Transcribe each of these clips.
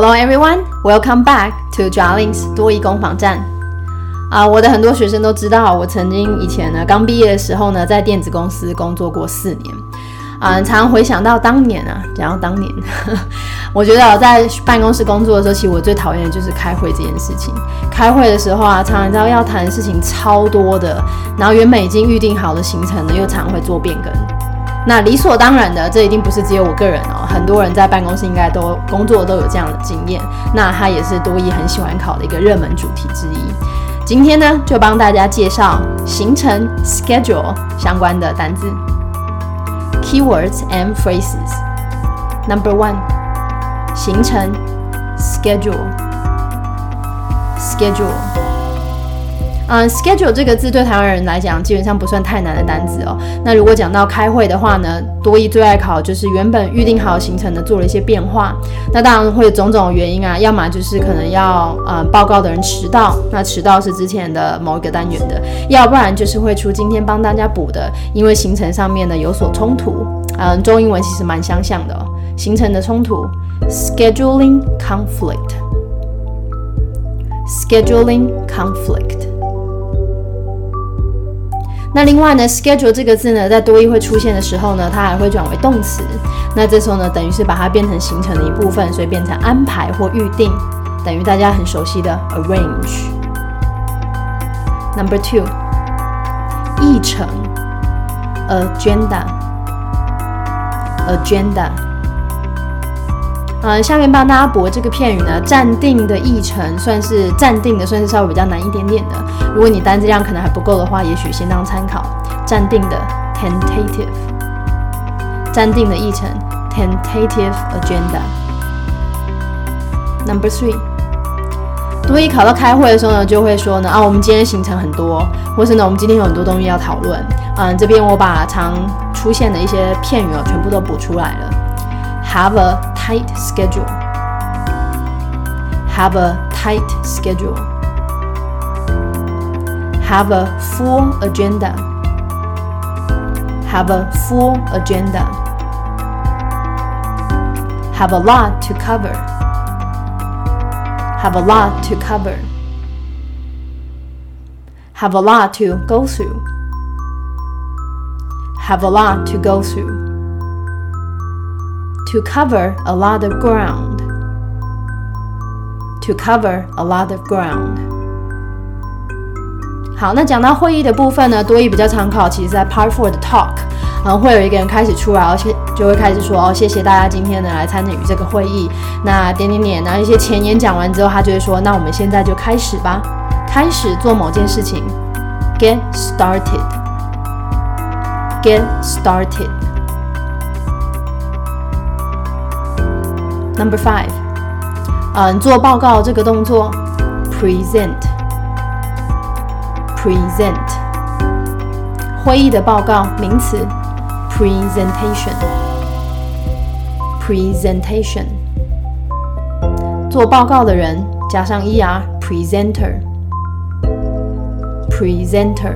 Hello everyone, welcome back to Jarlings 多益工坊站。啊，我的很多学生都知道，我曾经以前呢刚毕业的时候呢，在电子公司工作过四年。啊，常常回想到当年啊，讲到当年，我觉得我在办公室工作的时候，其实我最讨厌的就是开会这件事情。开会的时候啊，常常知道要谈的事情超多的，然后原本已经预定好的行程呢，又常会做变更。那理所当然的，这一定不是只有我个人哦，很多人在办公室应该都工作都有这样的经验。那它也是多益很喜欢考的一个热门主题之一。今天呢，就帮大家介绍行程 schedule 相关的单字 keywords and phrases。Number one，行程 schedule schedule。嗯，schedule 这个字对台湾人来讲，基本上不算太难的单词哦。那如果讲到开会的话呢，多益最爱考就是原本预定好行程的做了一些变化。那当然会有种种原因啊，要么就是可能要呃报告的人迟到，那迟到是之前的某一个单元的；要不然就是会出今天帮大家补的，因为行程上面呢有所冲突。嗯，中英文其实蛮相像的哦，行程的冲突，scheduling conflict，scheduling conflict。那另外呢，schedule 这个字呢，在多义会出现的时候呢，它还会转为动词。那这时候呢，等于是把它变成行程的一部分，所以变成安排或预定，等于大家很熟悉的 arrange。Number two，议程，agenda，agenda。呃，下面帮大家补这个片语呢，暂定的议程算是暂定的，算是稍微比较难一点点的。如果你单词量可能还不够的话，也许先当参考。暂定的 tentative，暂定的议程 tentative agenda。Number three，多一考到开会的时候呢，就会说呢，啊，我们今天行程很多，或是呢，我们今天有很多东西要讨论。嗯，这边我把常出现的一些片语哦，全部都补出来了。Have a tight schedule. Have a tight schedule. Have a full agenda. Have a full agenda. Have a lot to cover. Have a lot to cover. Have a lot to go through. Have a lot to go through to cover a lot of ground. To cover a lot of ground. 好，那讲到会议的部分呢，多益比较常考，其实在 Part Four 的 Talk，然后会有一个人开始出来，而且就会开始说哦，谢谢大家今天呢来参与这个会议。那点点点，然后一些前言讲完之后，他就会说，那我们现在就开始吧，开始做某件事情，Get started. Get started. Number five，嗯，做报告这个动作，present，present，会议的报告名词，presentation，presentation，做报告的人加上 er，presenter，presenter，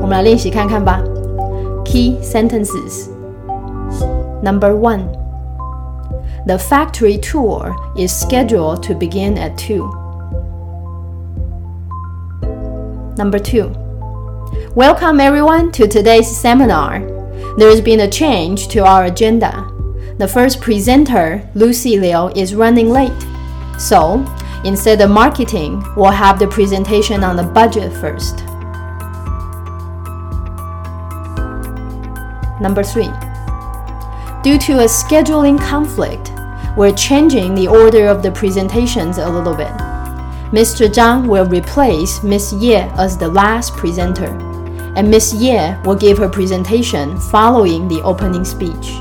我们来练习看看吧。Key sentences. Number one. The factory tour is scheduled to begin at 2. Number 2. Welcome everyone to today's seminar. There has been a change to our agenda. The first presenter, Lucy Liu, is running late. So, instead of marketing, we'll have the presentation on the budget first. Number 3. Due to a scheduling conflict, we're changing the order of the presentations a little bit. Mr. Zhang will replace Miss Ye as the last presenter, and Miss Ye will give her presentation following the opening speech.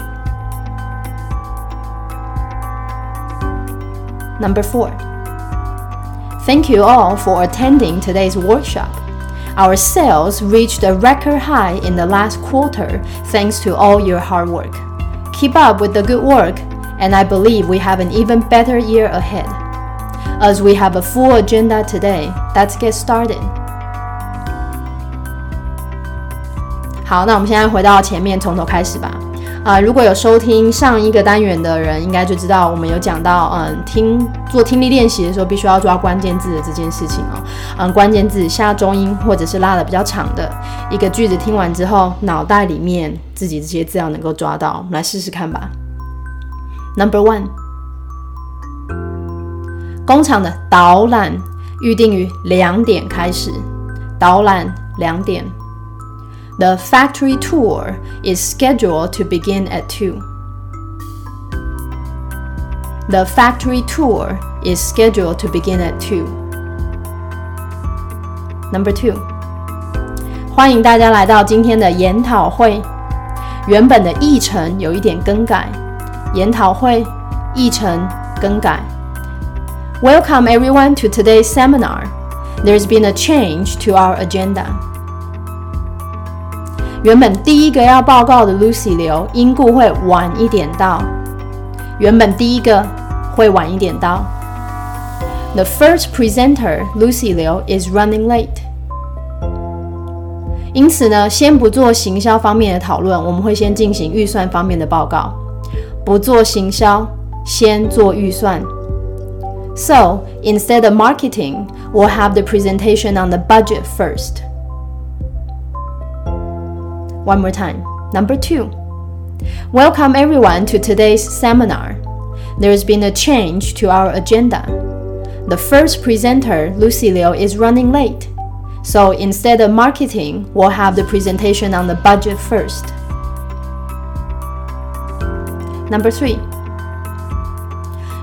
Number 4. Thank you all for attending today's workshop. Our sales reached a record high in the last quarter thanks to all your hard work. Keep up with the good work and I believe we have an even better year ahead. As we have a full agenda today, let's get started. 好，那我们现在回到前面，从头开始吧。啊，如果有收听上一个单元的人，应该就知道我们有讲到，嗯，听做听力练习的时候，必须要抓关键字的这件事情哦。嗯，关键字下中音或者是拉的比较长的一个句子，听完之后，脑袋里面自己这些字要能够抓到，我们来试试看吧。Number one，工厂的导览预定于两点开始，导览两点。The factory tour is scheduled to begin at 2. The factory tour is scheduled to begin at 2. Number 2. 欢迎大家来到今天的研讨会。原本的议程有一点更改， 研讨会议程更改。Welcome everyone to today's seminar. There's been a change to our agenda. 原本第一个要报告的 Lucy 刘因故会晚一点到。原本第一个会晚一点到。The first presenter Lucy Liu is running late。因此呢，先不做行销方面的讨论，我们会先进行预算方面的报告。不做行销，先做预算。So instead of marketing, we'll have the presentation on the budget first. One more time. Number two. Welcome everyone to today's seminar. There's been a change to our agenda. The first presenter, Lucy Liu, is running late. So instead of marketing, we'll have the presentation on the budget first. Number three.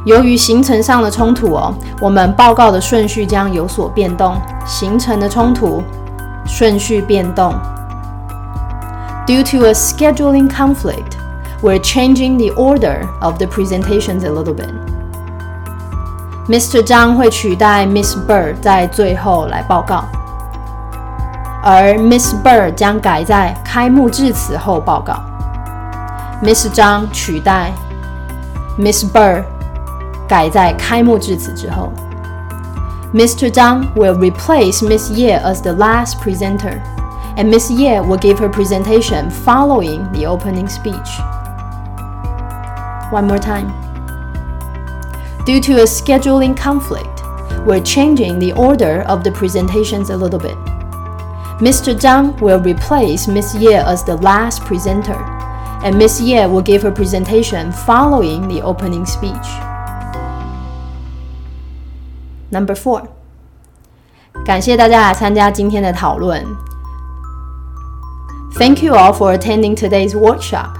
由于行程上的冲突哦，我们报告的顺序将有所变动。行程的冲突，顺序变动。Due to a scheduling conflict, we're changing the order of the presentations a little bit. Mr. 张会取代 Miss Bird 在最后来报告，而 Miss Bird 将改在开幕致辞后报告。Miss 张取代 Miss Bird 改在开幕致辞之后。Mr. Zhang will replace Miss Ye as the last presenter and Miss Ye will give her presentation following the opening speech. One more time. Due to a scheduling conflict, we're changing the order of the presentations a little bit. Mr. Zhang will replace Miss Ye as the last presenter, and Miss Ye will give her presentation following the opening speech. Number four. 感谢大家来参加今天的讨论。Thank you all for attending today's workshop.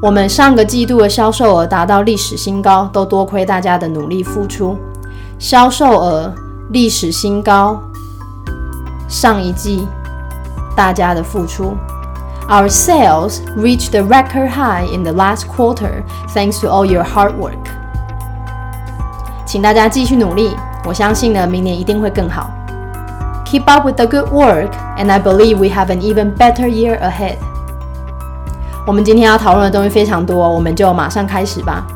我们上个季度的销售额达到历史新高，都多亏大家的努力付出。销售额历史新高，上一季大家的付出。 Our sales reached a record high in the last quarter thanks to all your hard work. 请大家继续努力，我相信呢，明年一定会更好。Keep up with the good work, and I believe we have an even better year ahead. 我们今天要讨论的东西非常多，我们就马上开始吧。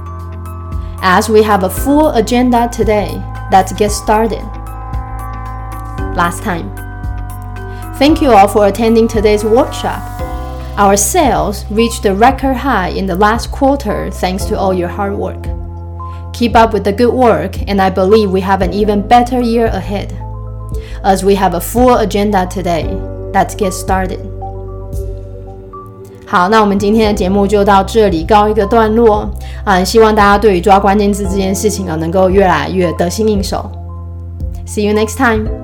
As we have a full agenda today, let's get started. Last time. Thank you all for attending today's workshop. Our sales reached a record high in the last quarter thanks to all your hard work. Keep up with the good work, and I believe we have an even better year ahead as we have a full agenda today. Let's get started. 好，那我们今天的节目就到这里告一个段落啊！希望大家对于抓关键字这件事情啊，能够越来越得心应手。See you next time.